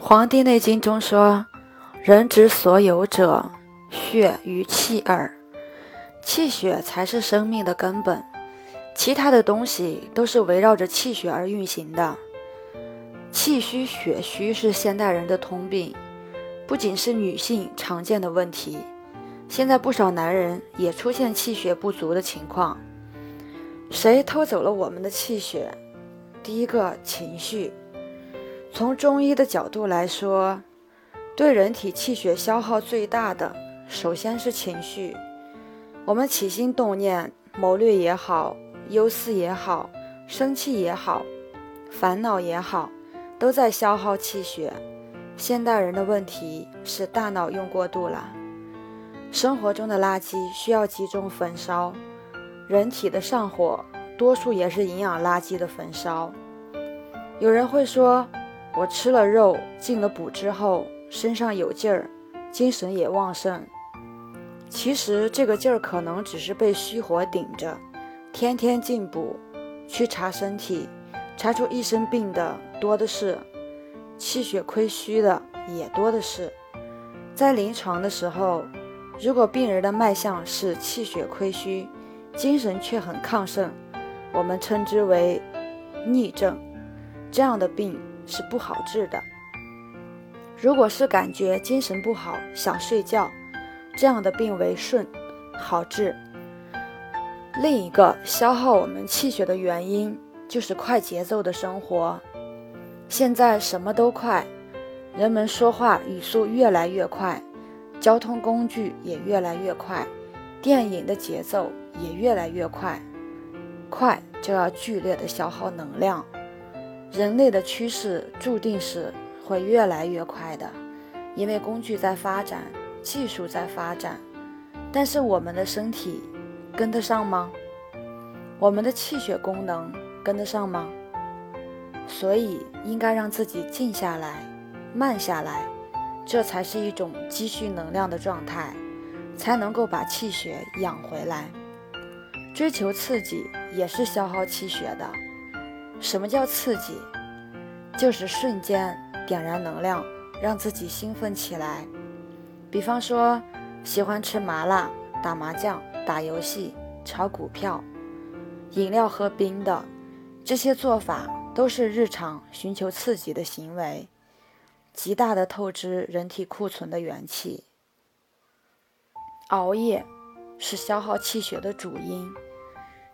《黄帝内经》中说：“人之所有者，血与气耳。气血才是生命的根本，其他的东西都是围绕着气血而运行的。气虚血虚是现代人的通病，不仅是女性常见的问题，现在不少男人也出现气血不足的情况。谁偷走了我们的气血？第一个，情绪。”从中医的角度来说，对人体气血消耗最大的，首先是情绪。我们起心动念、谋略也好、忧思也好、生气也好、烦恼也好，都在消耗气血。现代人的问题是大脑用过度了。生活中的垃圾需要集中焚烧，人体的上火，多数也是营养垃圾的焚烧。有人会说。我吃了肉，进了补之后，身上有劲儿，精神也旺盛。其实这个劲儿可能只是被虚火顶着。天天进补，去查身体，查出一身病的多的是，气血亏虚的也多的是。在临床的时候，如果病人的脉象是气血亏虚，精神却很亢盛，我们称之为逆症。这样的病。是不好治的。如果是感觉精神不好、想睡觉，这样的病为顺，好治。另一个消耗我们气血的原因就是快节奏的生活。现在什么都快，人们说话语速越来越快，交通工具也越来越快，电影的节奏也越来越快，快就要剧烈的消耗能量。人类的趋势注定是会越来越快的，因为工具在发展，技术在发展，但是我们的身体跟得上吗？我们的气血功能跟得上吗？所以应该让自己静下来，慢下来，这才是一种积蓄能量的状态，才能够把气血养回来。追求刺激也是消耗气血的。什么叫刺激？就是瞬间点燃能量，让自己兴奋起来。比方说，喜欢吃麻辣、打麻将、打游戏、炒股票、饮料喝冰的，这些做法都是日常寻求刺激的行为，极大的透支人体库存的元气。熬夜是消耗气血的主因，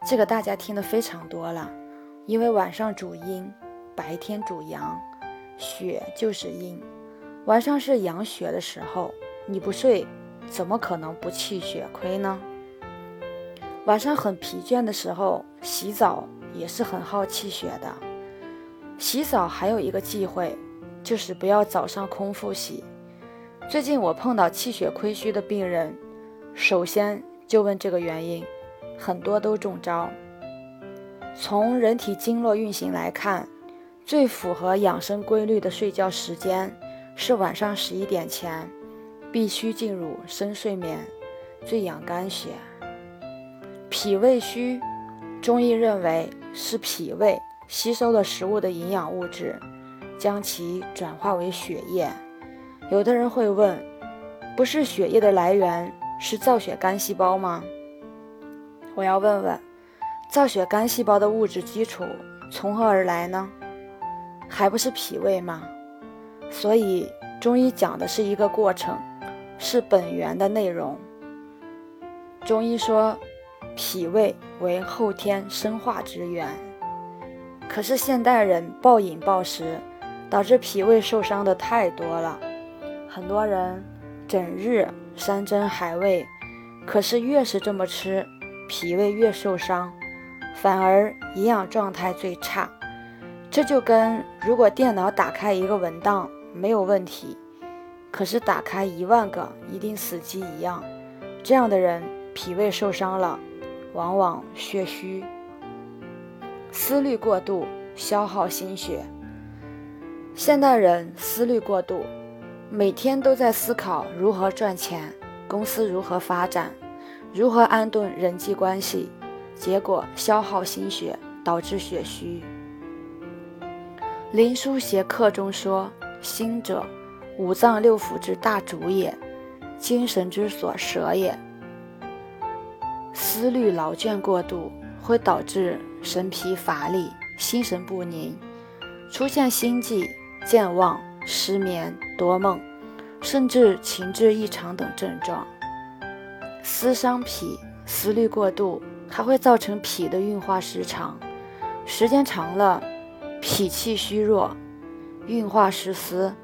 这个大家听得非常多了。因为晚上主阴，白天主阳，血就是阴。晚上是养血的时候，你不睡，怎么可能不气血亏呢？晚上很疲倦的时候，洗澡也是很耗气血的。洗澡还有一个忌讳，就是不要早上空腹洗。最近我碰到气血亏虚的病人，首先就问这个原因，很多都中招。从人体经络运行来看，最符合养生规律的睡觉时间是晚上十一点前，必须进入深睡眠，最养肝血。脾胃虚，中医认为是脾胃吸收了食物的营养物质，将其转化为血液。有的人会问，不是血液的来源是造血干细胞吗？我要问问。造血干细胞的物质基础从何而来呢？还不是脾胃吗？所以中医讲的是一个过程，是本源的内容。中医说，脾胃为后天生化之源。可是现代人暴饮暴食，导致脾胃受伤的太多了。很多人整日山珍海味，可是越是这么吃，脾胃越受伤。反而营养状态最差，这就跟如果电脑打开一个文档没有问题，可是打开一万个一定死机一样。这样的人脾胃受伤了，往往血虚，思虑过度，消耗心血。现代人思虑过度，每天都在思考如何赚钱，公司如何发展，如何安顿人际关系。结果消耗心血，导致血虚。林书邪客中说：“心者，五脏六腑之大主也，精神之所舍也。思虑劳倦过度，会导致神疲乏力、心神不宁，出现心悸、健忘、失眠、多梦，甚至情志异常等症状。思伤脾，思虑过度，还会造成脾的运化失常，时间长了，脾气虚弱，运化失司，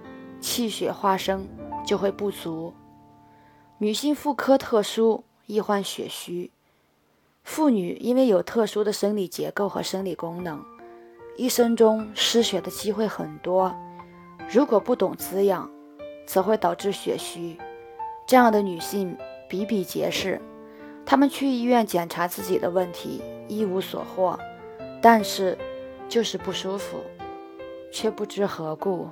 气血化生就会不足。女性妇科特殊，易患血虚。妇女因为有特殊的生理结构和生理功能，一生中失血的机会很多。如果不懂滋养，则会导致血虚。这样的女性比比皆是，他们去医院检查自己的问题，一无所获，但是就是不舒服，却不知何故。